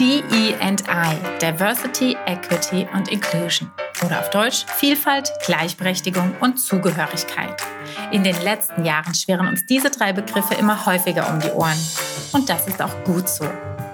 DE&I, Diversity, Equity und Inclusion. Oder auf Deutsch Vielfalt, Gleichberechtigung und Zugehörigkeit. In den letzten Jahren schweren uns diese drei Begriffe immer häufiger um die Ohren. Und das ist auch gut so.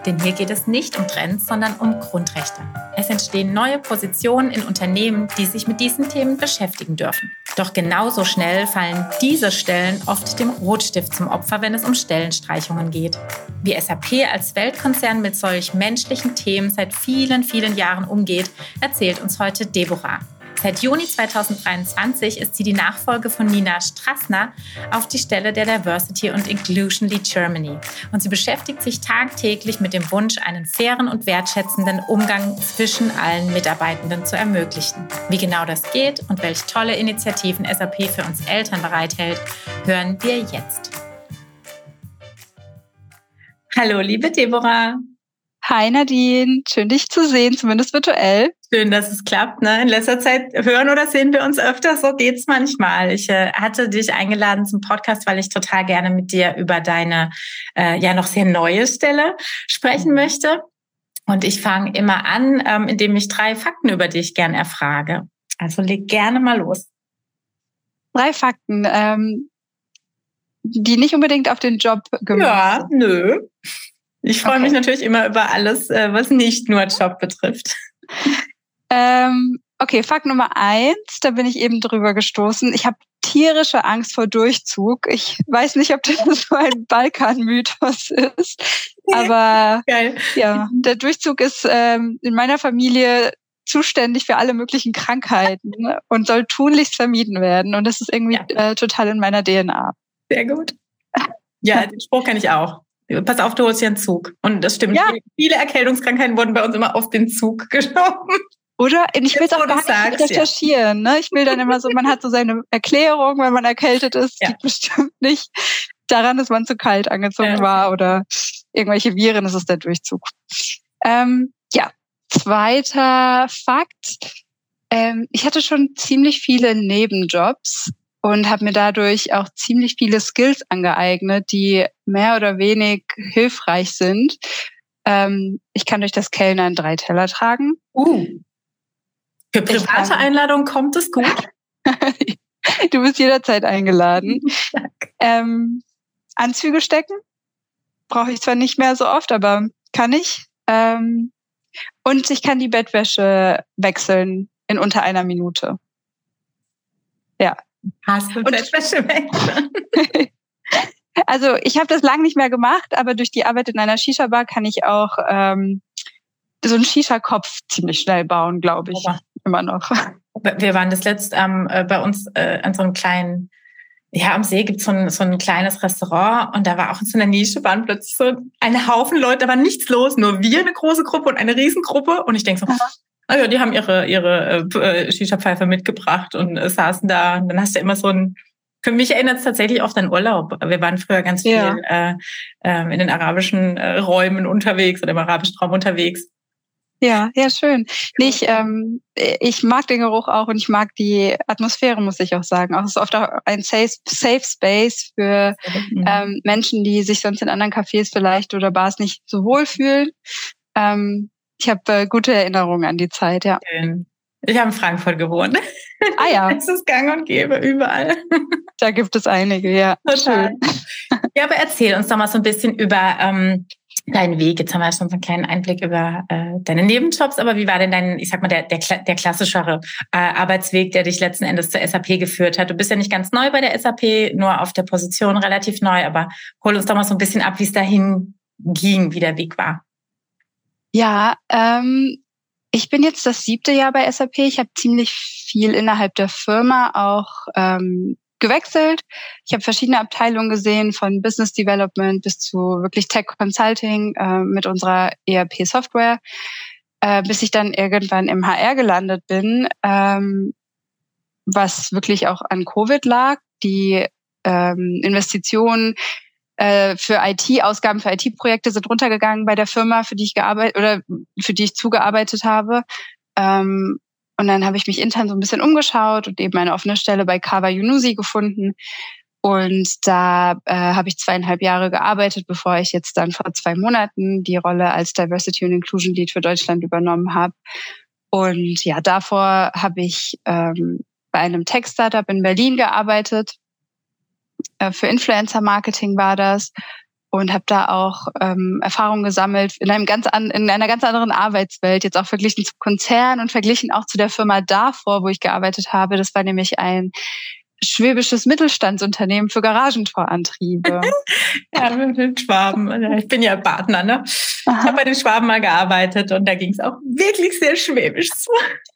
Denn hier geht es nicht um Trends, sondern um Grundrechte. Es entstehen neue Positionen in Unternehmen, die sich mit diesen Themen beschäftigen dürfen. Doch genauso schnell fallen diese Stellen oft dem Rotstift zum Opfer, wenn es um Stellenstreichungen geht. Wie SAP als Weltkonzern mit solch menschlichen Themen seit vielen, vielen Jahren umgeht, erzählt uns heute Deborah. Seit Juni 2023 ist sie die Nachfolge von Nina Strassner auf die Stelle der Diversity und Inclusion Lead Germany. Und sie beschäftigt sich tagtäglich mit dem Wunsch, einen fairen und wertschätzenden Umgang zwischen allen Mitarbeitenden zu ermöglichen. Wie genau das geht und welche tolle Initiativen SAP für uns Eltern bereithält, hören wir jetzt. Hallo, liebe Deborah. Hi Nadine, schön dich zu sehen, zumindest virtuell. Schön, dass es klappt. Ne? In letzter Zeit hören oder sehen wir uns öfter, so geht's manchmal. Ich äh, hatte dich eingeladen zum Podcast, weil ich total gerne mit dir über deine äh, ja noch sehr neue Stelle sprechen mhm. möchte. Und ich fange immer an, ähm, indem ich drei Fakten über dich gern erfrage. Also leg gerne mal los. Drei Fakten, ähm, die nicht unbedingt auf den Job gemacht Ja, sind. nö. Ich freue okay. mich natürlich immer über alles, äh, was nicht nur Job betrifft. Ähm, okay, Fakt Nummer eins, da bin ich eben drüber gestoßen. Ich habe tierische Angst vor Durchzug. Ich weiß nicht, ob das so ein Balkan-Mythos ist, aber Geil. ja, der Durchzug ist ähm, in meiner Familie zuständig für alle möglichen Krankheiten und soll tunlichst vermieden werden. Und das ist irgendwie ja. äh, total in meiner DNA. Sehr gut. Ja, den Spruch kenne ich auch. Pass auf, du holst dir einen Zug. Und das stimmt. Ja. Viele Erkältungskrankheiten wurden bei uns immer auf den Zug geschoben. Oder? Ich will es auch gar nicht sagst, recherchieren. Ja. Ne? Ich will dann immer so, man hat so seine Erklärung, wenn man erkältet ist, ja. liegt bestimmt nicht daran, dass man zu kalt angezogen ja. war oder irgendwelche Viren, das ist der Durchzug. Ähm, ja, zweiter Fakt. Ähm, ich hatte schon ziemlich viele Nebenjobs und habe mir dadurch auch ziemlich viele Skills angeeignet, die mehr oder wenig hilfreich sind. Ähm, ich kann durch das Kellnern drei Teller tragen. Uh. Für private Einladungen kommt es gut. du bist jederzeit eingeladen. ähm, Anzüge stecken brauche ich zwar nicht mehr so oft, aber kann ich. Ähm, und ich kann die Bettwäsche wechseln in unter einer Minute. Ja, Hast du Bettwäsche weg? also ich habe das lang nicht mehr gemacht, aber durch die Arbeit in einer Shisha-Bar kann ich auch ähm, so einen Shisha-Kopf ziemlich schnell bauen, glaube ich. Immer noch. Wir waren das letzt ähm, äh, bei uns äh, an so einem kleinen, ja, am See gibt so es so ein kleines Restaurant und da war auch in so einer Nische, waren plötzlich so ein Haufen Leute, da war nichts los, nur wir eine große Gruppe und eine Riesengruppe. Und ich denke so, also die haben ihre ihre äh, Shisha-Pfeife mitgebracht und äh, saßen da. Und dann hast du immer so ein. Für mich erinnert es tatsächlich oft an Urlaub. Wir waren früher ganz viel ja. äh, äh, in den arabischen äh, Räumen unterwegs oder im arabischen Raum unterwegs. Ja, ja, schön. Nee, ich, ähm, ich mag den Geruch auch und ich mag die Atmosphäre, muss ich auch sagen. Auch es ist oft auch ein Safe, Safe Space für mhm. ähm, Menschen, die sich sonst in anderen Cafés vielleicht oder Bars nicht so wohl fühlen. Ähm, ich habe äh, gute Erinnerungen an die Zeit, ja. Ich habe in Frankfurt gewohnt. Ah ja. es ist gang und gäbe überall. Da gibt es einige, ja. Total. Schön. Ja, aber erzähl uns doch mal so ein bisschen über ähm, deinen Weg. Jetzt haben wir schon so einen kleinen Einblick über äh, deine Nebenjobs, aber wie war denn dein, ich sag mal, der, der, der klassischere äh, Arbeitsweg, der dich letzten Endes zur SAP geführt hat? Du bist ja nicht ganz neu bei der SAP, nur auf der Position relativ neu, aber hol uns doch mal so ein bisschen ab, wie es dahin ging, wie der Weg war. Ja, ähm, ich bin jetzt das siebte Jahr bei SAP. Ich habe ziemlich viel innerhalb der Firma auch ähm, gewechselt. Ich habe verschiedene Abteilungen gesehen, von Business Development bis zu wirklich Tech Consulting äh, mit unserer ERP-Software, äh, bis ich dann irgendwann im HR gelandet bin, ähm, was wirklich auch an Covid lag. Die ähm, Investitionen äh, für IT, Ausgaben für IT-Projekte sind runtergegangen bei der Firma, für die ich gearbeitet oder für die ich zugearbeitet habe. Ähm, und dann habe ich mich intern so ein bisschen umgeschaut und eben eine offene Stelle bei Kava Yunusi gefunden Und da äh, habe ich zweieinhalb Jahre gearbeitet, bevor ich jetzt dann vor zwei Monaten die Rolle als Diversity und Inclusion Lead für Deutschland übernommen habe. Und ja, davor habe ich ähm, bei einem Tech-Startup in Berlin gearbeitet. Äh, für Influencer-Marketing war das und habe da auch ähm, Erfahrungen gesammelt in einem ganz an, in einer ganz anderen Arbeitswelt, jetzt auch verglichen zum Konzern und verglichen auch zu der Firma davor, wo ich gearbeitet habe. Das war nämlich ein schwäbisches Mittelstandsunternehmen für Garagentorantriebe. ja, mit den Schwaben. Ich bin ja Partner, ne? Aha. Ich habe bei den Schwaben mal gearbeitet und da ging es auch wirklich sehr schwäbisch zu.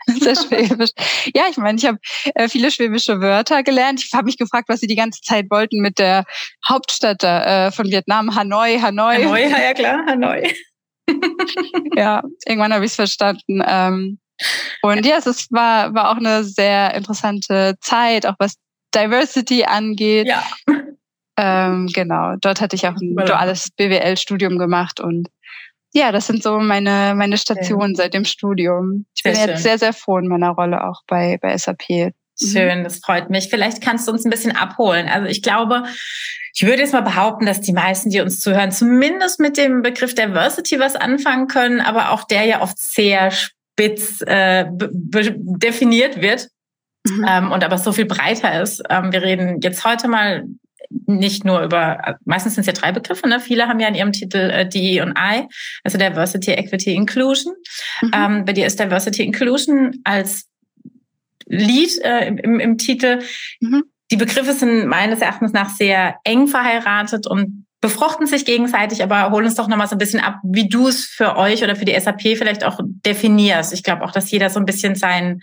Sehr schwäbisch. Ja, ich meine, ich habe äh, viele schwäbische Wörter gelernt. Ich habe mich gefragt, was sie die ganze Zeit wollten mit der Hauptstadt äh, von Vietnam, Hanoi, Hanoi. Hanoi, ja klar, Hanoi. ja, irgendwann habe ich es verstanden. Ähm, und ja, es war, war auch eine sehr interessante Zeit, auch was Diversity angeht. Ja. Ähm, genau, dort hatte ich auch ein duales BWL-Studium gemacht und ja, das sind so meine, meine Stationen seit dem Studium. Ich sehr bin schön. jetzt sehr, sehr froh in meiner Rolle auch bei, bei SAP. Mhm. Schön, das freut mich. Vielleicht kannst du uns ein bisschen abholen. Also ich glaube, ich würde jetzt mal behaupten, dass die meisten, die uns zuhören, zumindest mit dem Begriff Diversity was anfangen können, aber auch der ja oft sehr spitz äh, definiert wird mhm. ähm, und aber so viel breiter ist. Ähm, wir reden jetzt heute mal nicht nur über, meistens sind es ja drei Begriffe, ne? viele haben ja in ihrem Titel äh, DE und I, also Diversity, Equity, Inclusion. Mhm. Ähm, bei dir ist Diversity Inclusion als Lead äh, im, im Titel. Mhm. Die Begriffe sind meines Erachtens nach sehr eng verheiratet und befruchten sich gegenseitig, aber hol uns doch nochmal so ein bisschen ab, wie du es für euch oder für die SAP vielleicht auch definierst. Ich glaube auch, dass jeder so ein bisschen sein,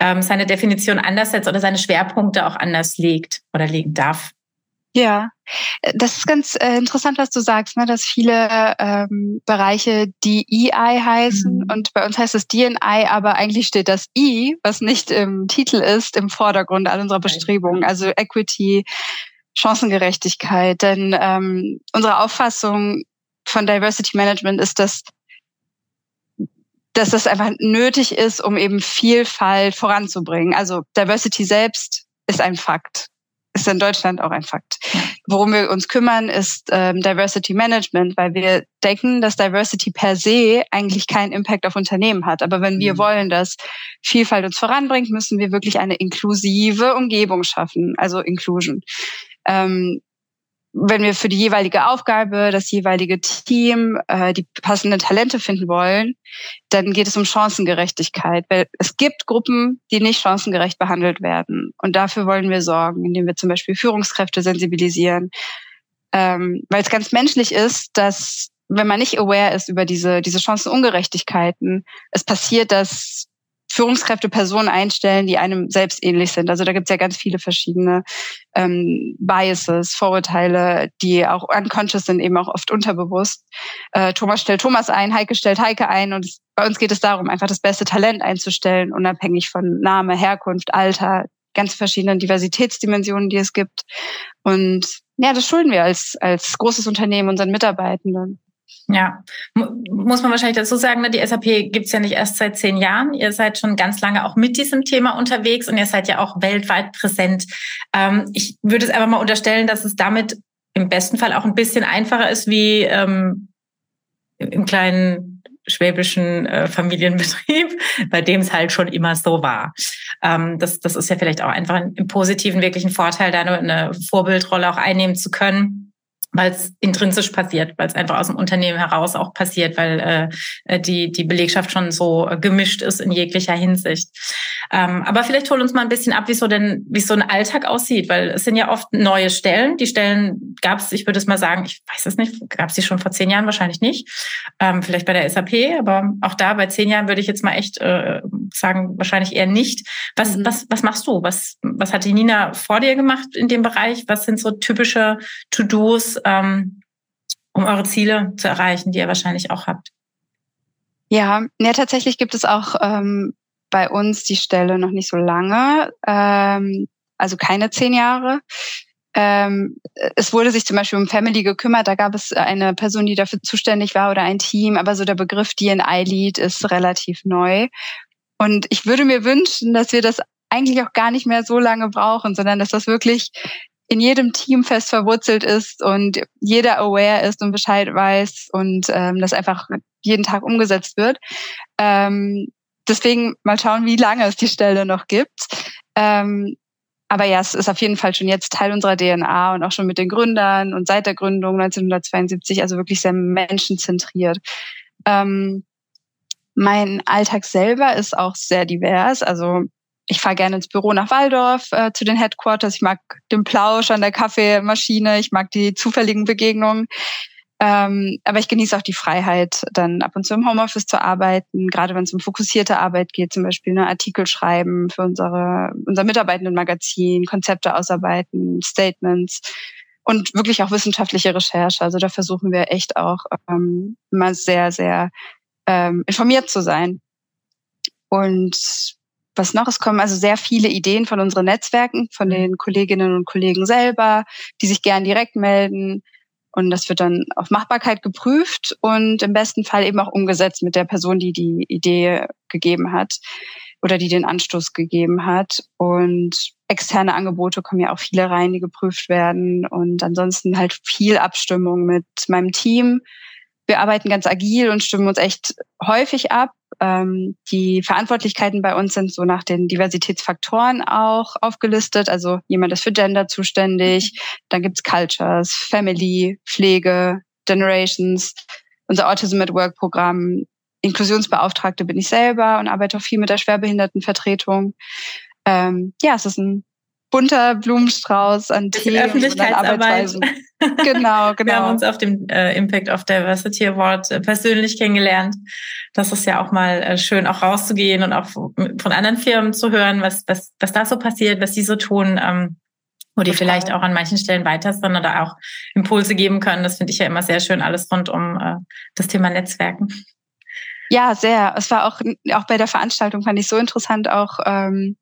ähm, seine Definition anders setzt oder seine Schwerpunkte auch anders legt oder legen darf. Ja, das ist ganz äh, interessant, was du sagst, ne, dass viele ähm, Bereiche die EI heißen mhm. und bei uns heißt es DNI, aber eigentlich steht das I, was nicht im Titel ist, im Vordergrund all unserer Bestrebungen. Also Equity, Chancengerechtigkeit. Denn ähm, unsere Auffassung von Diversity Management ist, dass dass das einfach nötig ist, um eben Vielfalt voranzubringen. Also Diversity selbst ist ein Fakt, ist in Deutschland auch ein Fakt. Worum wir uns kümmern, ist ähm, Diversity Management, weil wir denken, dass Diversity per se eigentlich keinen Impact auf Unternehmen hat. Aber wenn wir mhm. wollen, dass Vielfalt uns voranbringt, müssen wir wirklich eine inklusive Umgebung schaffen, also Inclusion ähm, wenn wir für die jeweilige Aufgabe, das jeweilige Team äh, die passenden Talente finden wollen, dann geht es um Chancengerechtigkeit. Weil es gibt Gruppen, die nicht chancengerecht behandelt werden. Und dafür wollen wir sorgen, indem wir zum Beispiel Führungskräfte sensibilisieren. Ähm, weil es ganz menschlich ist, dass wenn man nicht aware ist über diese, diese Chancenungerechtigkeiten, es passiert, dass Führungskräfte Personen einstellen, die einem selbst ähnlich sind. Also da gibt es ja ganz viele verschiedene ähm, Biases, Vorurteile, die auch unconscious sind, eben auch oft unterbewusst. Äh, Thomas stellt Thomas ein, Heike stellt Heike ein und bei uns geht es darum, einfach das beste Talent einzustellen, unabhängig von Name, Herkunft, Alter, ganz verschiedenen Diversitätsdimensionen, die es gibt. Und ja, das schulden wir als, als großes Unternehmen unseren Mitarbeitenden. Ja, muss man wahrscheinlich dazu sagen, ne, die SAP gibt's ja nicht erst seit zehn Jahren. Ihr seid schon ganz lange auch mit diesem Thema unterwegs und ihr seid ja auch weltweit präsent. Ähm, ich würde es einfach mal unterstellen, dass es damit im besten Fall auch ein bisschen einfacher ist wie ähm, im kleinen schwäbischen äh, Familienbetrieb, bei dem es halt schon immer so war. Ähm, das, das ist ja vielleicht auch einfach im positiven wirklichen Vorteil, da eine Vorbildrolle auch einnehmen zu können weil es intrinsisch passiert, weil es einfach aus dem Unternehmen heraus auch passiert, weil äh, äh, die, die Belegschaft schon so äh, gemischt ist in jeglicher Hinsicht. Ähm, aber vielleicht hol uns mal ein bisschen ab, wie so denn, wie so ein Alltag aussieht, weil es sind ja oft neue Stellen. Die Stellen gab es, ich würde es mal sagen, ich weiß es nicht, gab es die schon vor zehn Jahren wahrscheinlich nicht. Ähm, vielleicht bei der SAP, aber auch da bei zehn Jahren würde ich jetzt mal echt äh, sagen, wahrscheinlich eher nicht. Was, mhm. was, was machst du? Was, was hat die Nina vor dir gemacht in dem Bereich? Was sind so typische To-Dos? ähm, um eure Ziele zu erreichen, die ihr wahrscheinlich auch habt? Ja, ja, tatsächlich gibt es auch ähm, bei uns die Stelle noch nicht so lange, ähm, also keine zehn Jahre. Ähm, es wurde sich zum Beispiel um Family gekümmert, da gab es eine Person, die dafür zuständig war oder ein Team, aber so der Begriff DNI-Lead ist relativ neu. Und ich würde mir wünschen, dass wir das eigentlich auch gar nicht mehr so lange brauchen, sondern dass das wirklich in jedem Team fest verwurzelt ist und jeder aware ist und Bescheid weiß und ähm, das einfach jeden Tag umgesetzt wird. Ähm, deswegen mal schauen, wie lange es die Stelle noch gibt. Ähm, aber ja, es ist auf jeden Fall schon jetzt Teil unserer DNA und auch schon mit den Gründern und seit der Gründung 1972, also wirklich sehr menschenzentriert. Ähm, mein Alltag selber ist auch sehr divers. Also ich fahre gerne ins Büro nach Waldorf äh, zu den Headquarters. Ich mag den Plausch an der Kaffeemaschine. Ich mag die zufälligen Begegnungen. Ähm, aber ich genieße auch die Freiheit, dann ab und zu im Homeoffice zu arbeiten, gerade wenn es um fokussierte Arbeit geht, zum Beispiel eine Artikel schreiben für unsere, unser Mitarbeitendenmagazin, Konzepte ausarbeiten, Statements und wirklich auch wissenschaftliche Recherche. Also da versuchen wir echt auch ähm, immer sehr, sehr ähm, informiert zu sein. Und was noch? Es kommen also sehr viele Ideen von unseren Netzwerken, von den Kolleginnen und Kollegen selber, die sich gern direkt melden. Und das wird dann auf Machbarkeit geprüft und im besten Fall eben auch umgesetzt mit der Person, die die Idee gegeben hat oder die den Anstoß gegeben hat. Und externe Angebote kommen ja auch viele rein, die geprüft werden. Und ansonsten halt viel Abstimmung mit meinem Team, wir arbeiten ganz agil und stimmen uns echt häufig ab. Ähm, die Verantwortlichkeiten bei uns sind so nach den Diversitätsfaktoren auch aufgelistet. Also jemand ist für Gender zuständig, dann gibt's Cultures, Family, Pflege, Generations, unser Autism at Work Programm, Inklusionsbeauftragte bin ich selber und arbeite auch viel mit der Schwerbehindertenvertretung. Ähm, ja, es ist ein bunter Blumenstrauß an Themen Öffentlichkeitsarbeit. genau, genau. Wir haben uns auf dem äh, Impact of Diversity Award äh, persönlich kennengelernt. Das ist ja auch mal äh, schön, auch rauszugehen und auch von anderen Firmen zu hören, was, was, was da so passiert, was die so tun. Ähm, wo die vielleicht auch an manchen Stellen weiter sind oder auch Impulse geben können. Das finde ich ja immer sehr schön, alles rund um äh, das Thema Netzwerken. Ja, sehr. Es war auch, auch bei der Veranstaltung fand ich so interessant, auch ähm,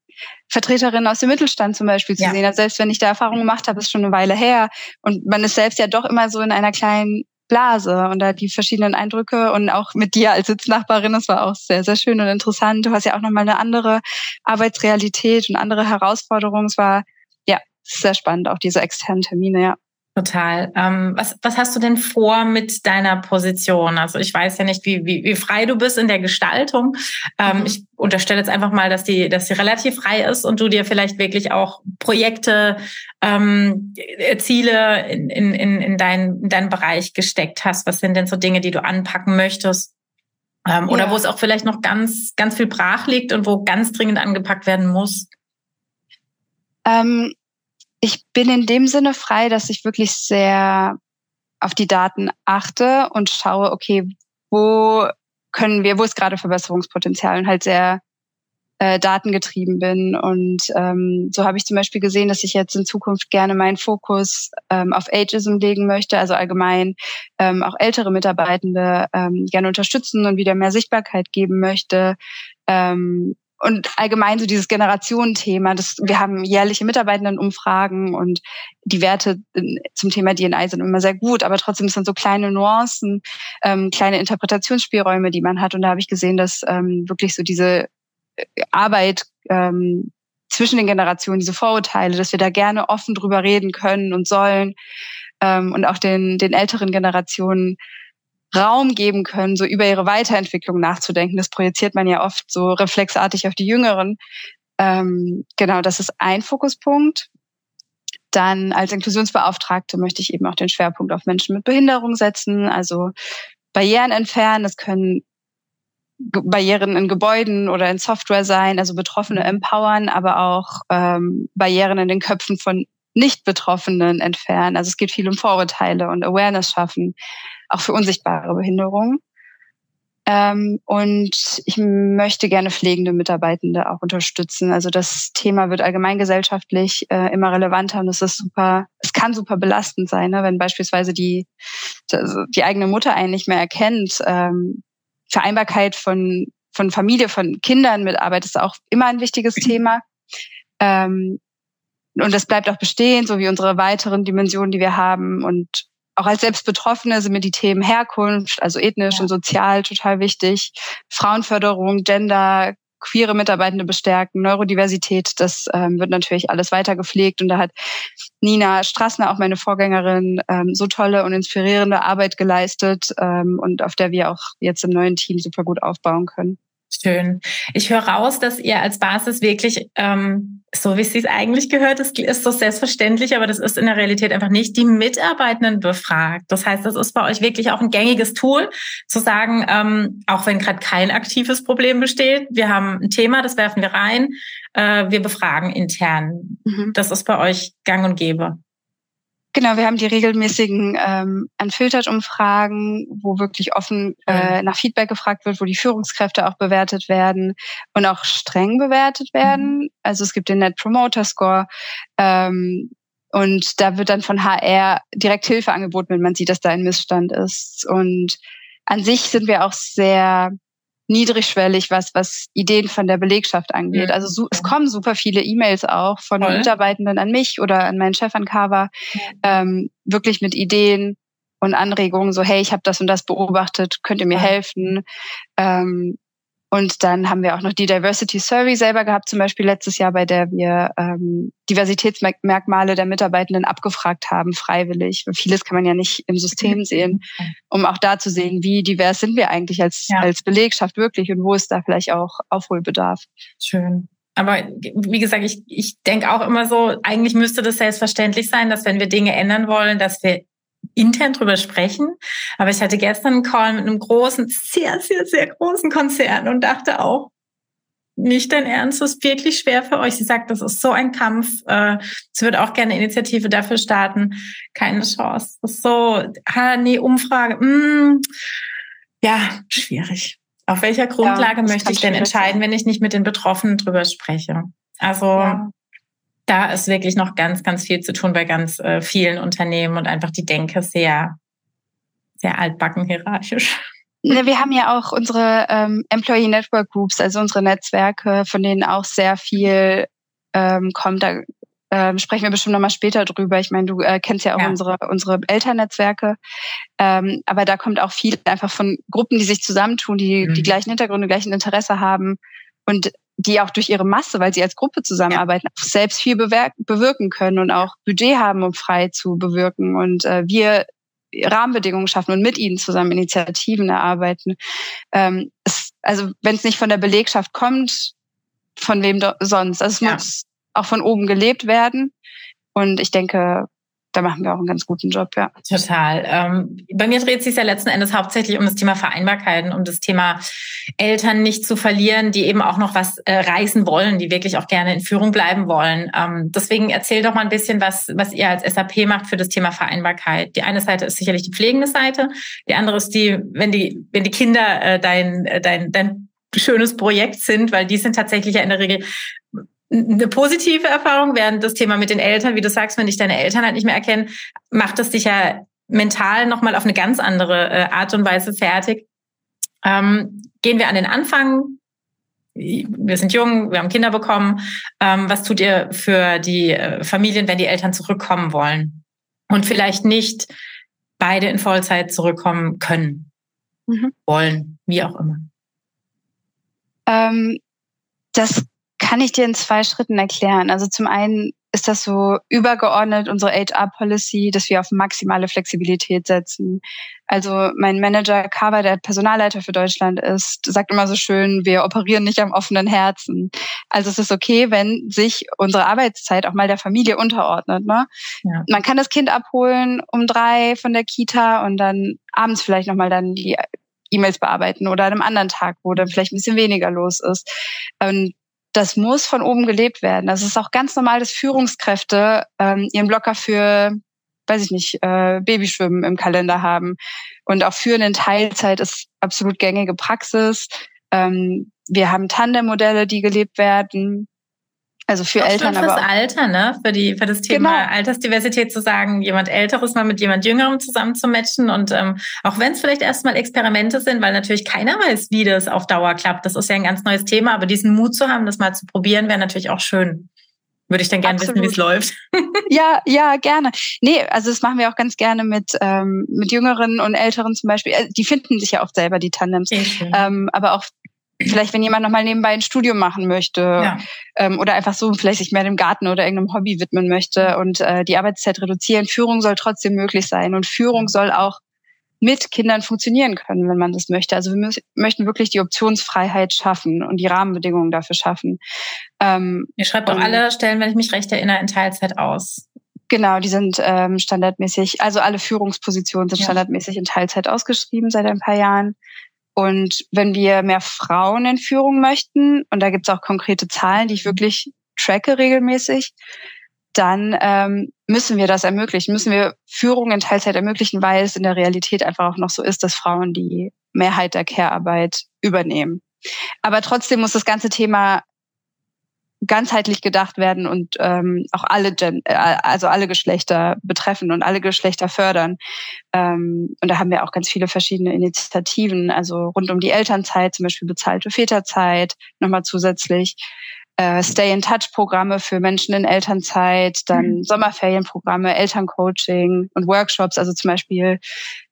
Vertreterinnen aus dem Mittelstand zum Beispiel zu ja. sehen. Also selbst wenn ich da Erfahrungen gemacht habe, ist schon eine Weile her. Und man ist selbst ja doch immer so in einer kleinen Blase und da die verschiedenen Eindrücke und auch mit dir als Sitznachbarin, das war auch sehr, sehr schön und interessant. Du hast ja auch nochmal eine andere Arbeitsrealität und andere Herausforderungen. Es war, ja, sehr spannend, auch diese externen Termine, ja. Total. Ähm, was, was hast du denn vor mit deiner Position? Also ich weiß ja nicht, wie, wie, wie frei du bist in der Gestaltung. Ähm, mhm. Ich unterstelle jetzt einfach mal, dass die, dass die relativ frei ist und du dir vielleicht wirklich auch Projekte, ähm, Ziele in, in, in, in, dein, in deinen Bereich gesteckt hast. Was sind denn so Dinge, die du anpacken möchtest? Ähm, ja. Oder wo es auch vielleicht noch ganz, ganz viel brach liegt und wo ganz dringend angepackt werden muss? Ähm, ich bin in dem Sinne frei, dass ich wirklich sehr auf die Daten achte und schaue, okay, wo können wir, wo ist gerade Verbesserungspotenzial und halt sehr äh, datengetrieben bin. Und ähm, so habe ich zum Beispiel gesehen, dass ich jetzt in Zukunft gerne meinen Fokus ähm, auf Ageism legen möchte, also allgemein ähm, auch ältere Mitarbeitende ähm, gerne unterstützen und wieder mehr Sichtbarkeit geben möchte. Ähm, und allgemein so dieses Generationenthema. Das, wir haben jährliche Mitarbeitendenumfragen und die Werte zum Thema DNI sind immer sehr gut, aber trotzdem sind so kleine Nuancen, ähm, kleine Interpretationsspielräume, die man hat. Und da habe ich gesehen, dass ähm, wirklich so diese äh, Arbeit ähm, zwischen den Generationen, diese Vorurteile, dass wir da gerne offen drüber reden können und sollen ähm, und auch den, den älteren Generationen Raum geben können, so über ihre Weiterentwicklung nachzudenken. Das projiziert man ja oft so reflexartig auf die Jüngeren. Ähm, genau, das ist ein Fokuspunkt. Dann als Inklusionsbeauftragte möchte ich eben auch den Schwerpunkt auf Menschen mit Behinderung setzen, also Barrieren entfernen. Das können Barrieren in Gebäuden oder in Software sein, also Betroffene empowern, aber auch ähm, Barrieren in den Köpfen von Nicht-Betroffenen entfernen. Also es geht viel um Vorurteile und Awareness schaffen auch für unsichtbare Behinderungen. Ähm, und ich möchte gerne pflegende Mitarbeitende auch unterstützen. Also das Thema wird allgemeingesellschaftlich äh, immer relevanter und es ist super, es kann super belastend sein, ne, wenn beispielsweise die, die eigene Mutter einen nicht mehr erkennt. Ähm, Vereinbarkeit von, von Familie, von Kindern mit Arbeit ist auch immer ein wichtiges Thema. Ähm, und das bleibt auch bestehen, so wie unsere weiteren Dimensionen, die wir haben. Und auch als Selbstbetroffene sind mir die Themen Herkunft, also ethnisch ja. und sozial total wichtig. Frauenförderung, Gender, queere Mitarbeitende bestärken, Neurodiversität, das ähm, wird natürlich alles weiter gepflegt. Und da hat Nina Strassner, auch meine Vorgängerin, ähm, so tolle und inspirierende Arbeit geleistet ähm, und auf der wir auch jetzt im neuen Team super gut aufbauen können. Schön. Ich höre raus, dass ihr als Basis wirklich, ähm, so wie es sich eigentlich gehört, das ist so selbstverständlich, aber das ist in der Realität einfach nicht, die Mitarbeitenden befragt. Das heißt, das ist bei euch wirklich auch ein gängiges Tool, zu sagen, ähm, auch wenn gerade kein aktives Problem besteht, wir haben ein Thema, das werfen wir rein, äh, wir befragen intern. Mhm. Das ist bei euch gang und gäbe. Genau, wir haben die regelmäßigen ähm, Unfiltered-Umfragen, wo wirklich offen äh, nach Feedback gefragt wird, wo die Führungskräfte auch bewertet werden und auch streng bewertet werden. Mhm. Also es gibt den Net Promoter Score ähm, und da wird dann von HR direkt Hilfe angeboten, wenn man sieht, dass da ein Missstand ist. Und an sich sind wir auch sehr niedrigschwellig, was, was Ideen von der Belegschaft angeht. Also so, es kommen super viele E-Mails auch von Voll. Mitarbeitenden an mich oder an meinen Chef an Kava, ähm, wirklich mit Ideen und Anregungen, so hey, ich habe das und das beobachtet, könnt ihr mir helfen? Ähm, und dann haben wir auch noch die Diversity Survey selber gehabt, zum Beispiel letztes Jahr, bei der wir ähm, Diversitätsmerkmale der Mitarbeitenden abgefragt haben, freiwillig. Vieles kann man ja nicht im System mhm. sehen, um auch da zu sehen, wie divers sind wir eigentlich als, ja. als Belegschaft wirklich und wo ist da vielleicht auch Aufholbedarf. Schön. Aber wie gesagt, ich, ich denke auch immer so, eigentlich müsste das selbstverständlich sein, dass wenn wir Dinge ändern wollen, dass wir intern drüber sprechen. Aber ich hatte gestern einen Call mit einem großen, sehr, sehr, sehr großen Konzern und dachte auch, nicht dein Ernst, das ist wirklich schwer für euch. Sie sagt, das ist so ein Kampf. Äh, sie wird auch gerne Initiative dafür starten. Keine Chance. Das ist so, ah, nee, Umfrage. Mm, ja, schwierig. Auf welcher Grundlage ja, möchte ich denn entscheiden, wenn ich nicht mit den Betroffenen drüber spreche? Also ja da ist wirklich noch ganz, ganz viel zu tun bei ganz äh, vielen Unternehmen und einfach die Denke sehr, sehr altbacken hierarchisch. Ne, wir haben ja auch unsere ähm, Employee Network Groups, also unsere Netzwerke, von denen auch sehr viel ähm, kommt. Da ähm, sprechen wir bestimmt nochmal später drüber. Ich meine, du äh, kennst ja auch ja. unsere unsere Elternnetzwerke, ähm, aber da kommt auch viel einfach von Gruppen, die sich zusammentun, die mhm. die gleichen Hintergründe, gleichen Interesse haben und die auch durch ihre Masse, weil sie als Gruppe zusammenarbeiten, ja. selbst viel bewirken können und auch Budget haben, um frei zu bewirken. Und äh, wir Rahmenbedingungen schaffen und mit ihnen zusammen Initiativen erarbeiten. Ähm, es, also wenn es nicht von der Belegschaft kommt, von wem sonst? Also es ja. muss auch von oben gelebt werden. Und ich denke, da machen wir auch einen ganz guten Job, ja. Total. Ähm, bei mir dreht sich ja letzten Endes hauptsächlich um das Thema Vereinbarkeiten, um das Thema Eltern nicht zu verlieren, die eben auch noch was äh, reißen wollen, die wirklich auch gerne in Führung bleiben wollen. Ähm, deswegen erzähl doch mal ein bisschen, was, was ihr als SAP macht für das Thema Vereinbarkeit. Die eine Seite ist sicherlich die pflegende Seite, die andere ist die, wenn die, wenn die Kinder äh, dein, äh, dein, dein schönes Projekt sind, weil die sind tatsächlich ja in der Regel eine positive Erfahrung, während das Thema mit den Eltern, wie du sagst, wenn dich deine Eltern halt nicht mehr erkennen, macht es dich ja mental nochmal auf eine ganz andere äh, Art und Weise fertig. Ähm, gehen wir an den Anfang. Wir sind jung, wir haben Kinder bekommen. Ähm, was tut ihr für die äh, Familien, wenn die Eltern zurückkommen wollen und vielleicht nicht beide in Vollzeit zurückkommen können, mhm. wollen, wie auch immer? Ähm, das kann ich dir in zwei Schritten erklären. Also zum einen ist das so übergeordnet unsere HR-Policy, dass wir auf maximale Flexibilität setzen. Also mein Manager Kava, der Personalleiter für Deutschland ist, sagt immer so schön, wir operieren nicht am offenen Herzen. Also es ist okay, wenn sich unsere Arbeitszeit auch mal der Familie unterordnet. Ne? Ja. Man kann das Kind abholen um drei von der Kita und dann abends vielleicht nochmal dann die E-Mails bearbeiten oder an einem anderen Tag, wo dann vielleicht ein bisschen weniger los ist. Und das muss von oben gelebt werden. Das ist auch ganz normal, dass Führungskräfte ähm, ihren Blocker für, weiß ich nicht, äh, Babyschwimmen im Kalender haben. Und auch Führen in Teilzeit ist absolut gängige Praxis. Ähm, wir haben Tandem-Modelle, die gelebt werden. Also für auch Eltern, aber auch Alter, ne? Für die für das Thema genau. Altersdiversität zu sagen, jemand Älteres mal mit jemand Jüngerem zusammen zu matchen und ähm, auch wenn es vielleicht erstmal Experimente sind, weil natürlich keiner weiß, wie das auf Dauer klappt. Das ist ja ein ganz neues Thema, aber diesen Mut zu haben, das mal zu probieren, wäre natürlich auch schön. Würde ich dann gerne wissen, wie es läuft. ja, ja, gerne. Nee, also das machen wir auch ganz gerne mit, ähm, mit Jüngeren und Älteren zum Beispiel. Äh, die finden sich ja auch selber, die Tandems. Ähm, aber auch vielleicht, wenn jemand nochmal nebenbei ein Studium machen möchte ja. ähm, oder einfach so vielleicht sich mehr dem Garten oder irgendeinem Hobby widmen möchte und äh, die Arbeitszeit reduzieren. Führung soll trotzdem möglich sein und Führung soll auch mit Kindern funktionieren können, wenn man das möchte. Also wir möchten wirklich die Optionsfreiheit schaffen und die Rahmenbedingungen dafür schaffen. Ähm, Ihr schreibt doch alle Stellen, wenn ich mich recht erinnere, in Teilzeit aus. Genau, die sind ähm, standardmäßig, also alle Führungspositionen sind ja. standardmäßig in Teilzeit ausgeschrieben seit ein paar Jahren. Und wenn wir mehr Frauen in Führung möchten, und da gibt es auch konkrete Zahlen, die ich wirklich tracke regelmäßig, dann ähm, müssen wir das ermöglichen, müssen wir Führung in Teilzeit ermöglichen, weil es in der Realität einfach auch noch so ist, dass Frauen die Mehrheit der Care-Arbeit übernehmen. Aber trotzdem muss das ganze Thema ganzheitlich gedacht werden und ähm, auch alle Gen äh, also alle Geschlechter betreffen und alle Geschlechter fördern. Ähm, und da haben wir auch ganz viele verschiedene Initiativen, also rund um die Elternzeit, zum Beispiel bezahlte Väterzeit, nochmal zusätzlich. Äh, Stay-in-Touch-Programme für Menschen in Elternzeit, dann mhm. Sommerferienprogramme, Elterncoaching und Workshops. Also zum Beispiel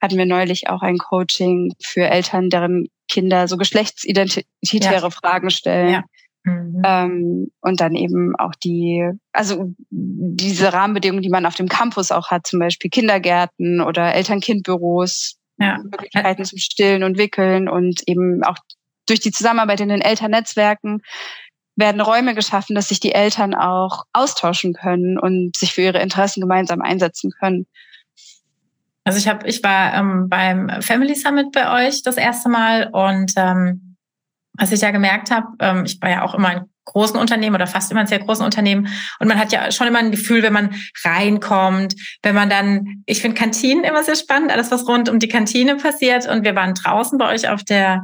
hatten wir neulich auch ein Coaching für Eltern, deren Kinder so geschlechtsidentitäre ja. Fragen stellen. Ja. Mhm. Ähm, und dann eben auch die, also diese Rahmenbedingungen, die man auf dem Campus auch hat, zum Beispiel Kindergärten oder Eltern-Kind-Büros, ja. Möglichkeiten zum Stillen und Wickeln und eben auch durch die Zusammenarbeit in den Elternnetzwerken werden Räume geschaffen, dass sich die Eltern auch austauschen können und sich für ihre Interessen gemeinsam einsetzen können. Also ich habe, ich war ähm, beim Family Summit bei euch das erste Mal und ähm, was ich ja gemerkt habe, ähm, ich war ja auch immer in großen Unternehmen oder fast immer in sehr großen Unternehmen. Und man hat ja schon immer ein Gefühl, wenn man reinkommt, wenn man dann, ich finde Kantinen immer sehr spannend, alles was rund um die Kantine passiert. Und wir waren draußen bei euch auf der,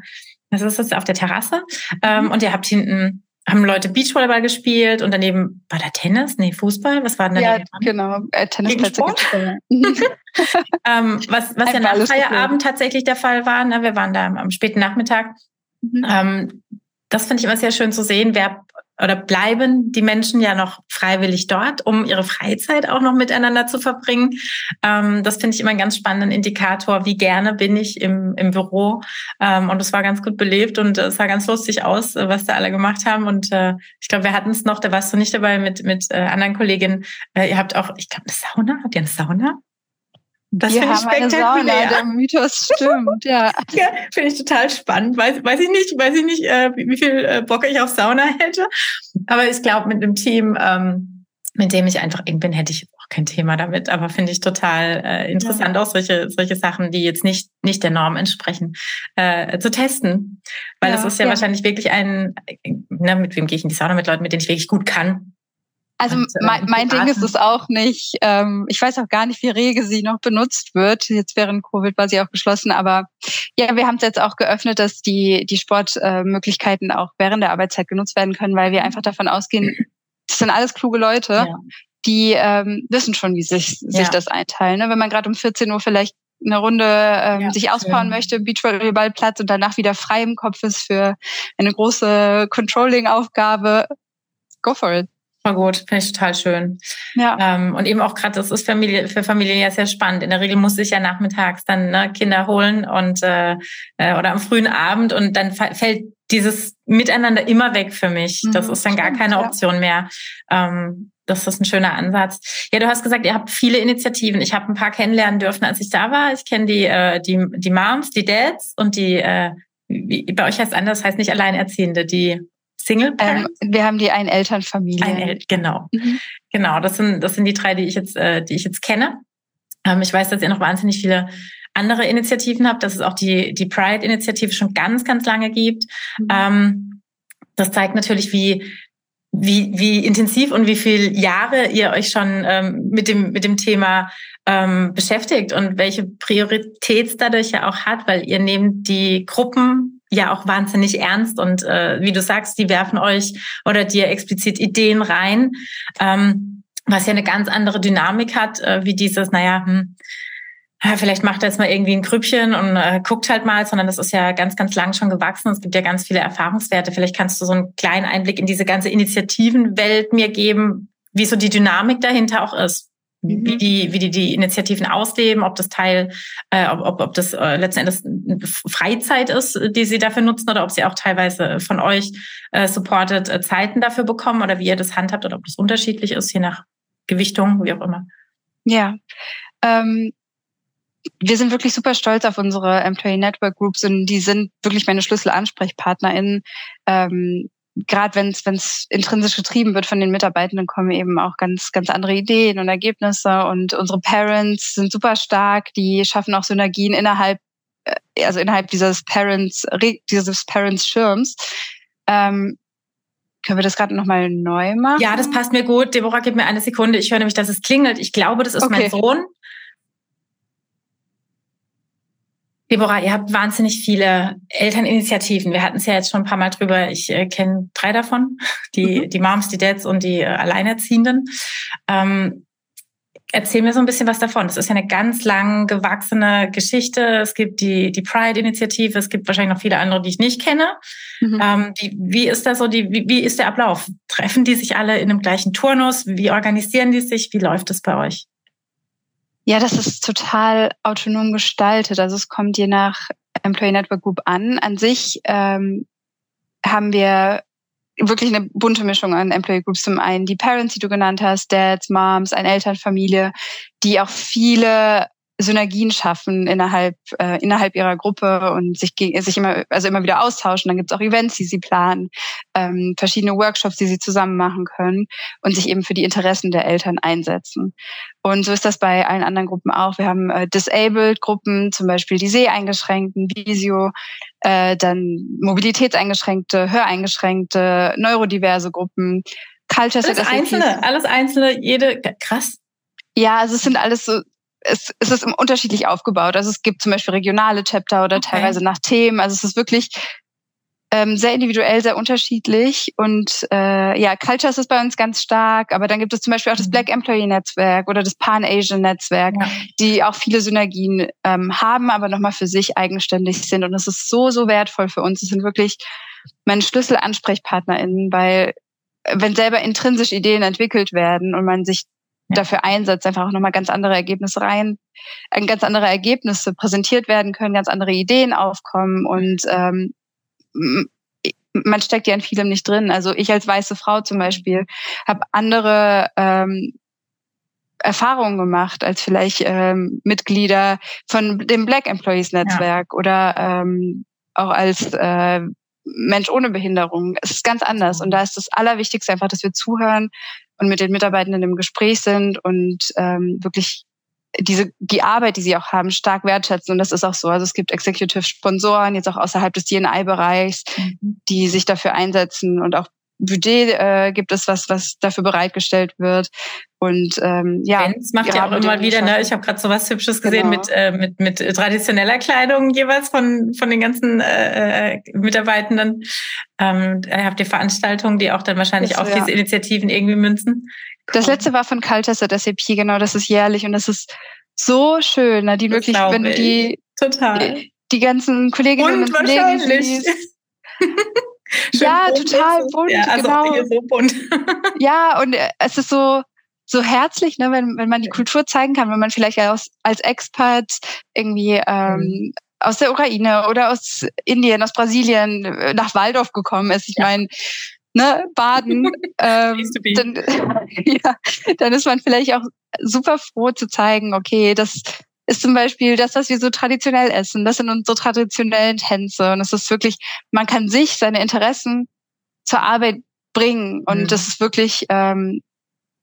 was ist das, auf der Terrasse. Ähm, mhm. und ihr habt hinten haben Leute Beachvolleyball gespielt und daneben war da Tennis, nee, Fußball, was war denn da? Ja, genau, äh, Tennisplätze. ähm, was was ja nach Feierabend tatsächlich der Fall war, ne? wir waren da am, am späten Nachmittag Mhm. Ähm, das finde ich immer sehr schön zu sehen, wer oder bleiben die Menschen ja noch freiwillig dort, um ihre Freizeit auch noch miteinander zu verbringen. Ähm, das finde ich immer einen ganz spannenden Indikator, wie gerne bin ich im, im Büro. Ähm, und es war ganz gut belebt und es sah ganz lustig aus, was da alle gemacht haben. Und äh, ich glaube, wir hatten es noch, da warst du nicht dabei mit, mit äh, anderen Kolleginnen. Äh, ihr habt auch, ich glaube, eine Sauna. Habt ihr eine Sauna? Das finde ich spektakulär. Sauna, der Mythos stimmt, ja. ja finde ich total spannend. Weiß, weiß ich nicht, weiß ich nicht, äh, wie, wie viel äh, Bock ich auf Sauna hätte. Aber ich glaube, mit einem Team, ähm, mit dem ich einfach eng bin, hätte ich auch kein Thema damit. Aber finde ich total äh, interessant, ja. auch solche, solche Sachen, die jetzt nicht, nicht der Norm entsprechen, äh, zu testen. Weil ja, das ist ja, ja, wahrscheinlich wirklich ein, ne, mit wem gehe ich in die Sauna? Mit Leuten, mit denen ich wirklich gut kann. Also und, äh, mein, mein Ding ist es auch nicht. Ähm, ich weiß auch gar nicht, wie rege sie noch benutzt wird. Jetzt während Covid war sie auch geschlossen, aber ja, wir haben es jetzt auch geöffnet, dass die die Sportmöglichkeiten äh, auch während der Arbeitszeit genutzt werden können, weil wir einfach davon ausgehen, das sind alles kluge Leute, ja. die ähm, wissen schon, wie sich sich ja. das einteilen. Ne? Wenn man gerade um 14 Uhr vielleicht eine Runde ähm, ja, sich ausbauen schön. möchte, Beachvolleyballplatz und danach wieder frei im Kopf ist für eine große Controlling-Aufgabe, go for it. Voll gut, finde ich total schön. Ja. Ähm, und eben auch gerade, das ist Familie, für Familien ja sehr spannend. In der Regel muss ich ja nachmittags dann ne, Kinder holen und äh, äh, oder am frühen Abend und dann fällt dieses Miteinander immer weg für mich. Mhm, das ist dann gar keine Option mehr. Ähm, das ist ein schöner Ansatz. Ja, du hast gesagt, ihr habt viele Initiativen. Ich habe ein paar kennenlernen dürfen, als ich da war. Ich kenne die, äh, die, die Moms, die Dads und die, äh, wie, bei euch heißt es anders, heißt nicht Alleinerziehende, die Single ähm, Wir haben die Ein-Elternfamilie. Ein genau. Mhm. Genau, das sind, das sind die drei, die ich jetzt, äh, die ich jetzt kenne. Ähm, ich weiß, dass ihr noch wahnsinnig viele andere Initiativen habt, dass es auch die, die Pride-Initiative schon ganz, ganz lange gibt. Mhm. Ähm, das zeigt natürlich, wie, wie, wie intensiv und wie viele Jahre ihr euch schon ähm, mit, dem, mit dem Thema ähm, beschäftigt und welche Priorität dadurch ja auch hat, weil ihr nehmt die Gruppen ja auch wahnsinnig ernst und äh, wie du sagst, die werfen euch oder dir explizit Ideen rein, ähm, was ja eine ganz andere Dynamik hat, äh, wie dieses, naja, hm, vielleicht macht er jetzt mal irgendwie ein Grüppchen und äh, guckt halt mal, sondern das ist ja ganz, ganz lang schon gewachsen. Es gibt ja ganz viele Erfahrungswerte. Vielleicht kannst du so einen kleinen Einblick in diese ganze Initiativenwelt mir geben, wie so die Dynamik dahinter auch ist. Wie mhm. die, wie die die Initiativen ausleben, ob das Teil, äh, ob, ob das äh, letzten Endes Freizeit ist, die sie dafür nutzen oder ob sie auch teilweise von euch äh, supported äh, Zeiten dafür bekommen oder wie ihr das handhabt oder ob das unterschiedlich ist, je nach Gewichtung, wie auch immer. Ja, ähm, wir sind wirklich super stolz auf unsere Employee Network Groups und die sind wirklich meine SchlüsselansprechpartnerInnen. Ähm, Gerade wenn es intrinsisch getrieben wird von den Mitarbeitenden, kommen eben auch ganz, ganz andere Ideen und Ergebnisse. Und unsere Parents sind super stark, die schaffen auch Synergien innerhalb, äh, also innerhalb dieses Parents, dieses Parents-Schirms. Ähm, können wir das gerade nochmal neu machen? Ja, das passt mir gut. Deborah, gib mir eine Sekunde. Ich höre nämlich, dass es klingelt. Ich glaube, das ist okay. mein Sohn. Deborah, ihr habt wahnsinnig viele Elterninitiativen. Wir hatten es ja jetzt schon ein paar Mal drüber. Ich äh, kenne drei davon. Die, mhm. die Moms, die Dads und die äh, Alleinerziehenden. Ähm, erzähl mir so ein bisschen was davon. Das ist ja eine ganz lang gewachsene Geschichte. Es gibt die, die Pride-Initiative. Es gibt wahrscheinlich noch viele andere, die ich nicht kenne. Mhm. Ähm, wie, wie ist das so? Die, wie, wie ist der Ablauf? Treffen die sich alle in einem gleichen Turnus? Wie organisieren die sich? Wie läuft es bei euch? Ja, das ist total autonom gestaltet. Also es kommt je nach Employee Network Group an. An sich ähm, haben wir wirklich eine bunte Mischung an Employee Groups. Zum einen die Parents, die du genannt hast, Dads, Moms, eine Elternfamilie, die auch viele Synergien schaffen innerhalb äh, innerhalb ihrer Gruppe und sich sich immer also immer wieder austauschen. Dann gibt es auch Events, die sie planen, ähm, verschiedene Workshops, die sie zusammen machen können und sich eben für die Interessen der Eltern einsetzen. Und so ist das bei allen anderen Gruppen auch. Wir haben äh, disabled Gruppen, zum Beispiel die Seheingeschränkten, Visio, äh, dann Mobilitätseingeschränkte, Höreingeschränkte, neurodiverse Gruppen. Culture alles einzelne, alles einzelne, jede krass. Ja, also es sind alles so es, es ist unterschiedlich aufgebaut. Also es gibt zum Beispiel regionale Chapter oder okay. teilweise nach Themen. Also es ist wirklich ähm, sehr individuell, sehr unterschiedlich. Und äh, ja, Cultures ist bei uns ganz stark, aber dann gibt es zum Beispiel auch das mhm. Black Employee Netzwerk oder das Pan-Asian Netzwerk, ja. die auch viele Synergien ähm, haben, aber nochmal für sich eigenständig sind. Und es ist so, so wertvoll für uns. Es sind wirklich meine SchlüsselansprechpartnerInnen, weil wenn selber intrinsisch Ideen entwickelt werden und man sich dafür einsetzt, einfach auch nochmal ganz andere Ergebnisse rein, äh, ganz andere Ergebnisse präsentiert werden können, ganz andere Ideen aufkommen und ähm, man steckt ja in vielem nicht drin. Also ich als weiße Frau zum Beispiel habe andere ähm, Erfahrungen gemacht als vielleicht ähm, Mitglieder von dem Black Employees Netzwerk ja. oder ähm, auch als äh, Mensch ohne Behinderung. Es ist ganz anders. Und da ist das Allerwichtigste einfach, dass wir zuhören, und mit den Mitarbeitenden im Gespräch sind und ähm, wirklich diese die Arbeit, die sie auch haben, stark wertschätzen. Und das ist auch so. Also es gibt Executive-Sponsoren, jetzt auch außerhalb des DNI-Bereichs, mhm. die sich dafür einsetzen und auch Budget äh, gibt es was, was dafür bereitgestellt wird. Und ähm, ja, Benz macht ja auch immer wieder, ne? Ich habe gerade so was Hübsches gesehen genau. mit, äh, mit mit traditioneller Kleidung jeweils von von den ganzen äh, äh Mitarbeitenden. Ähm, habt ihr Veranstaltungen, die auch dann wahrscheinlich das, auf ja. diese Initiativen irgendwie münzen? Cool. Das letzte war von Cultures at SAP, genau, das ist jährlich und das ist so schön, ne? die wirklich, wenn du die total die, die ganzen Kolleginnen und, und Kollegen siehst. ja, bunt total bunt, ja, also genau. So bunt. ja, und äh, es ist so, so herzlich, ne, wenn, wenn man die Kultur zeigen kann, wenn man vielleicht als, als Expert irgendwie ähm, mhm. aus der Ukraine oder aus Indien, aus Brasilien äh, nach Waldorf gekommen ist. Ich ja. meine, ne, Baden, ähm, dann, ja, dann ist man vielleicht auch super froh zu zeigen, okay, das ist zum Beispiel das, was wir so traditionell essen. Das sind unsere traditionellen Tänze. Und es ist wirklich, man kann sich, seine Interessen zur Arbeit bringen. Und mhm. das ist wirklich ähm,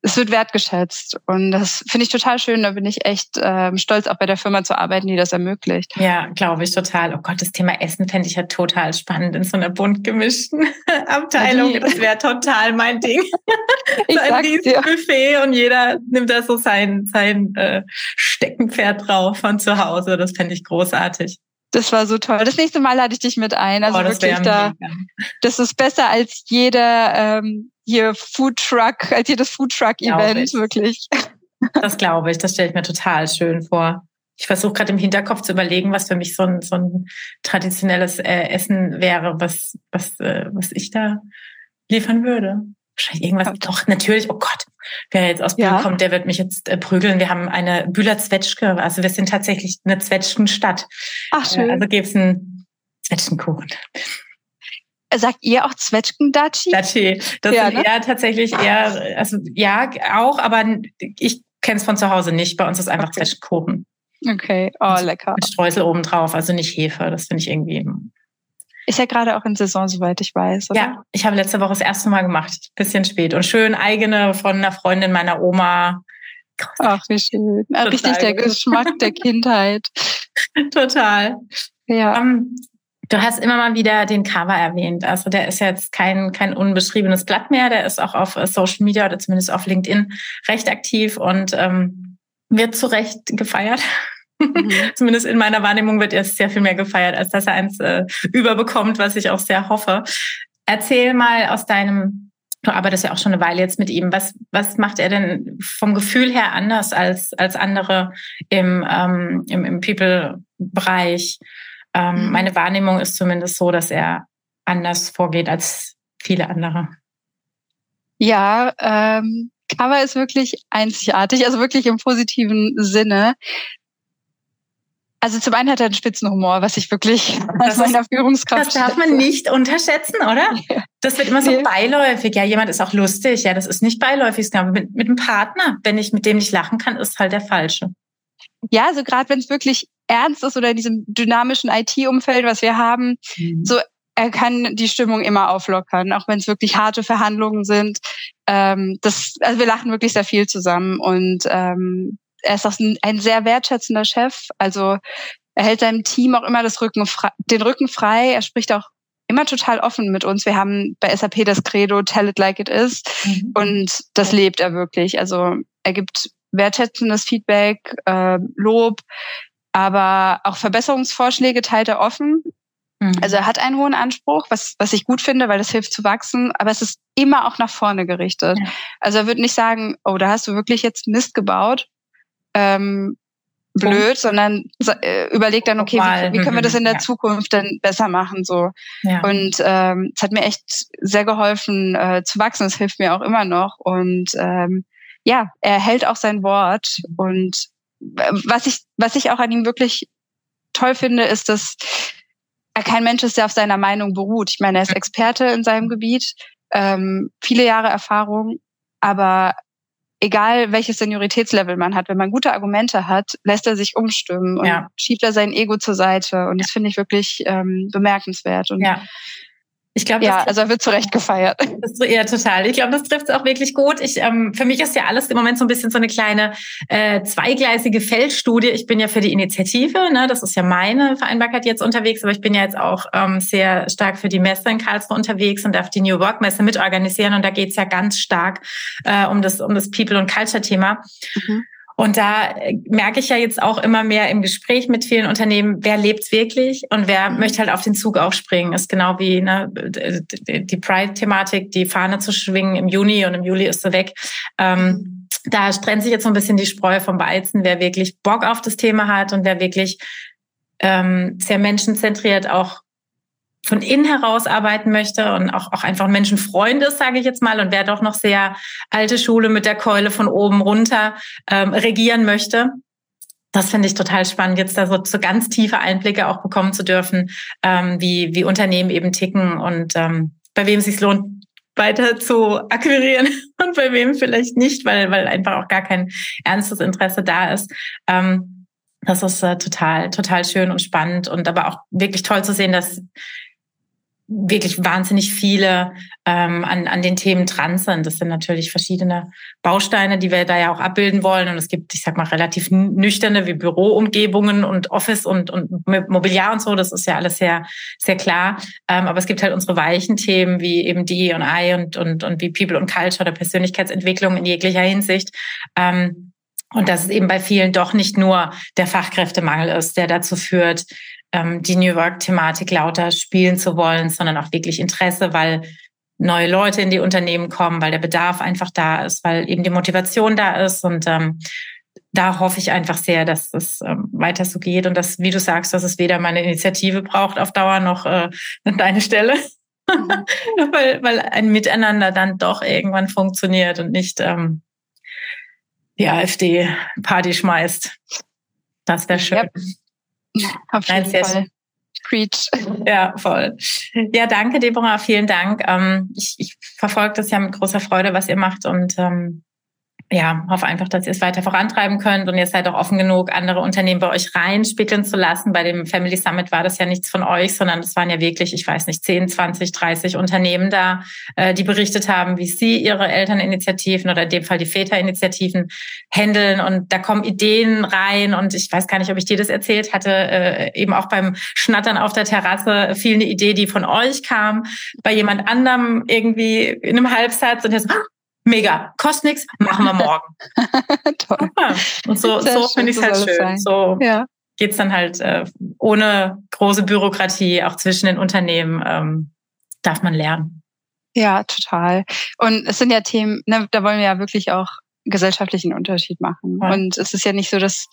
es wird wertgeschätzt. Und das finde ich total schön. Da bin ich echt ähm, stolz, auch bei der Firma zu arbeiten, die das ermöglicht. Ja, glaube ich total. Oh Gott, das Thema Essen fände ich ja total spannend in so einer bunt gemischten Abteilung. Ja, das wäre total mein Ding. ich so ein riesiges Buffet und jeder nimmt da so sein, sein äh, Steckenpferd drauf von zu Hause. Das fände ich großartig. Das war so toll. Das nächste Mal lade ich dich mit ein. Also oh, wirklich da. Das ist besser als jeder ähm, hier Food Truck, als jedes Food Truck Event, wirklich. Das glaube ich. Das stelle ich mir total schön vor. Ich versuche gerade im Hinterkopf zu überlegen, was für mich so ein, so ein traditionelles äh, Essen wäre, was, was, äh, was ich da liefern würde. Wahrscheinlich irgendwas. Doch, natürlich. Oh Gott. Wer jetzt aus Bühl ja. kommt, der wird mich jetzt äh, prügeln. Wir haben eine Bühler Zwetschge, also wir sind tatsächlich eine Zwetschgenstadt. Ach schön. Äh, also gibt's einen Zwetschgenkuchen. Sagt ihr auch Zwetschgendatschi? Datschi. Das ja, sind ne? eher tatsächlich eher, also ja, auch, aber ich kenne es von zu Hause nicht. Bei uns ist einfach okay. Zwetschgenkuchen. Okay, oh, lecker. Mit Streusel obendrauf, also nicht Hefe. Das finde ich irgendwie. Ist ja gerade auch in Saison, soweit ich weiß. Oder? Ja, ich habe letzte Woche das erste Mal gemacht. Bisschen spät. Und schön eigene von einer Freundin meiner Oma. Ach, wie schön. Total Richtig der Geschmack der Kindheit. Total. Ja. Um, ähm, du hast immer mal wieder den Cover erwähnt. Also der ist jetzt kein, kein unbeschriebenes Blatt mehr. Der ist auch auf äh, Social Media oder zumindest auf LinkedIn recht aktiv und ähm, wird zu Recht gefeiert. Mhm. Zumindest in meiner Wahrnehmung wird er sehr viel mehr gefeiert, als dass er eins äh, überbekommt, was ich auch sehr hoffe. Erzähl mal aus deinem, du arbeitest ja auch schon eine Weile jetzt mit ihm, was, was macht er denn vom Gefühl her anders als, als andere im, ähm, im, im People-Bereich? Ähm, mhm. Meine Wahrnehmung ist zumindest so, dass er anders vorgeht als viele andere. Ja, ähm, Cover ist wirklich einzigartig, also wirklich im positiven Sinne. Also zum einen hat er einen Spitzenhumor, was ich wirklich als meiner Führungskraft. Das darf man nicht unterschätzen, oder? Das wird immer so beiläufig. Ja, jemand ist auch lustig. Ja, das ist nicht beiläufig. Mit, mit einem Partner, wenn ich mit dem nicht lachen kann, ist halt der falsche. Ja, also gerade wenn es wirklich ernst ist oder in diesem dynamischen IT-Umfeld, was wir haben, mhm. so er kann die Stimmung immer auflockern, auch wenn es wirklich harte Verhandlungen sind. Ähm, das, also wir lachen wirklich sehr viel zusammen und ähm, er ist auch ein, ein sehr wertschätzender Chef. Also er hält seinem Team auch immer das Rücken frei, den Rücken frei. Er spricht auch immer total offen mit uns. Wir haben bei SAP das Credo Tell it like it is mhm. und das lebt er wirklich. Also er gibt wertschätzendes Feedback, äh, Lob, aber auch Verbesserungsvorschläge teilt er offen. Mhm. Also er hat einen hohen Anspruch, was, was ich gut finde, weil das hilft zu wachsen, aber es ist immer auch nach vorne gerichtet. Ja. Also er wird nicht sagen, oh, da hast du wirklich jetzt Mist gebaut, ähm, blöd, sondern äh, überlegt dann, okay, wie, wie, können wir das in der ja. Zukunft denn besser machen? So. Ja. Und ähm, es hat mir echt sehr geholfen äh, zu wachsen. Es hilft mir auch immer noch. Und ähm, ja, er hält auch sein Wort. Und äh, was ich, was ich auch an ihm wirklich toll finde, ist, dass er kein Mensch ist, der auf seiner Meinung beruht. Ich meine, er ist Experte in seinem Gebiet, ähm, viele Jahre Erfahrung, aber egal welches Senioritätslevel man hat, wenn man gute Argumente hat, lässt er sich umstimmen und ja. schiebt er sein Ego zur Seite. Und das finde ich wirklich ähm, bemerkenswert. Und ja. Ich glaube, ja, also er wird zu Recht gefeiert. Das, ja, total. Ich glaube, das trifft es auch wirklich gut. Ich, ähm, für mich ist ja alles im Moment so ein bisschen so eine kleine äh, zweigleisige Feldstudie. Ich bin ja für die Initiative, ne, das ist ja meine Vereinbarkeit jetzt unterwegs, aber ich bin ja jetzt auch ähm, sehr stark für die Messe in Karlsruhe unterwegs und darf die New Work Messe mitorganisieren. Und da geht's ja ganz stark äh, um das um das People und Culture Thema. Mhm. Und da äh, merke ich ja jetzt auch immer mehr im Gespräch mit vielen Unternehmen, wer lebt's wirklich und wer mhm. möchte halt auf den Zug aufspringen. Ist genau wie ne, die Pride-Thematik, die Fahne zu schwingen im Juni und im Juli ist sie weg. Ähm, da trennt sich jetzt so ein bisschen die Spreu vom Weizen, wer wirklich Bock auf das Thema hat und wer wirklich ähm, sehr menschenzentriert auch von innen heraus arbeiten möchte und auch, auch einfach Menschenfreund ist, sage ich jetzt mal, und wer doch noch sehr alte Schule mit der Keule von oben runter ähm, regieren möchte. Das finde ich total spannend, jetzt da so, so ganz tiefe Einblicke auch bekommen zu dürfen, ähm, wie, wie Unternehmen eben ticken und ähm, bei wem es sich lohnt, weiter zu akquirieren und bei wem vielleicht nicht, weil, weil einfach auch gar kein ernstes Interesse da ist. Ähm, das ist äh, total, total schön und spannend und aber auch wirklich toll zu sehen, dass wirklich wahnsinnig viele ähm, an, an den Themen dran sind. Das sind natürlich verschiedene Bausteine, die wir da ja auch abbilden wollen. Und es gibt, ich sag mal, relativ nüchterne wie Büroumgebungen und Office und, und Mobiliar und so. Das ist ja alles sehr, sehr klar. Ähm, aber es gibt halt unsere weichen Themen wie eben die und I und, und, und wie People und Culture oder Persönlichkeitsentwicklung in jeglicher Hinsicht. Ähm, und dass es eben bei vielen doch nicht nur der Fachkräftemangel ist, der dazu führt, ähm, die New Work-Thematik lauter spielen zu wollen, sondern auch wirklich Interesse, weil neue Leute in die Unternehmen kommen, weil der Bedarf einfach da ist, weil eben die Motivation da ist. Und ähm, da hoffe ich einfach sehr, dass es ähm, weiter so geht und dass, wie du sagst, dass es weder meine Initiative braucht auf Dauer noch äh, deine Stelle. Weil, weil ein Miteinander dann doch irgendwann funktioniert und nicht ähm, die AfD Party schmeißt. Das wäre schön. Yep. Auf jeden Nein, Fall. Preach. Ja, voll. Ja, danke, Deborah. Vielen Dank. Ähm, ich, ich verfolge das ja mit großer Freude, was ihr macht und ähm, ja, hoffe einfach, dass ihr es weiter vorantreiben könnt und ihr seid auch offen genug, andere Unternehmen bei euch reinspickeln zu lassen. Bei dem Family Summit war das ja nichts von euch, sondern es waren ja wirklich, ich weiß nicht, 10, 20, 30 Unternehmen da, äh, die berichtet haben, wie sie ihre Elterninitiativen oder in dem Fall die Väterinitiativen handeln und da kommen Ideen rein und ich weiß gar nicht, ob ich dir das erzählt hatte, äh, eben auch beim Schnattern auf der Terrasse fiel eine Idee, die von euch kam, bei jemand anderem irgendwie in einem Halbsatz und jetzt, mega, kostet nichts, machen wir morgen. Toll. Ja. Und so, so finde ich es halt schön. Sein. So ja. geht's dann halt äh, ohne große Bürokratie, auch zwischen den Unternehmen, ähm, darf man lernen. Ja, total. Und es sind ja Themen, ne, da wollen wir ja wirklich auch gesellschaftlichen Unterschied machen. Ja. Und es ist ja nicht so, dass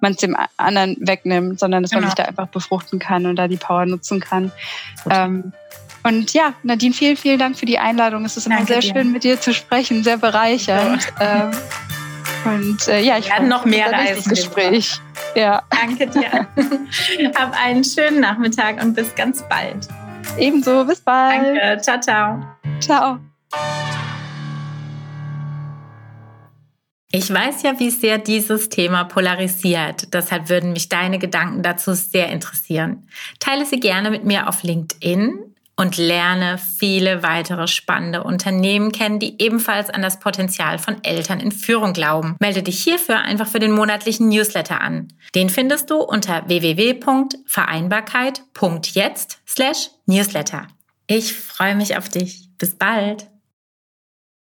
man es dem anderen wegnimmt, sondern dass genau. man sich da einfach befruchten kann und da die Power nutzen kann. Ähm, und ja, Nadine, vielen, vielen Dank für die Einladung. Es ist immer Danke sehr dir. schön, mit dir zu sprechen, sehr bereichernd. Ja. Ähm, und äh, ja, ich werde noch mehr reisen. Gespräch. Ja. Danke dir. Hab einen schönen Nachmittag und bis ganz bald. Ebenso, bis bald. Danke, ciao, ciao. Ciao. Ich weiß ja, wie sehr dieses Thema polarisiert. Deshalb würden mich deine Gedanken dazu sehr interessieren. Teile sie gerne mit mir auf LinkedIn und lerne viele weitere spannende Unternehmen kennen, die ebenfalls an das Potenzial von Eltern in Führung glauben. Melde dich hierfür einfach für den monatlichen Newsletter an. Den findest du unter www.vereinbarkeit.jetzt/newsletter. Ich freue mich auf dich. Bis bald.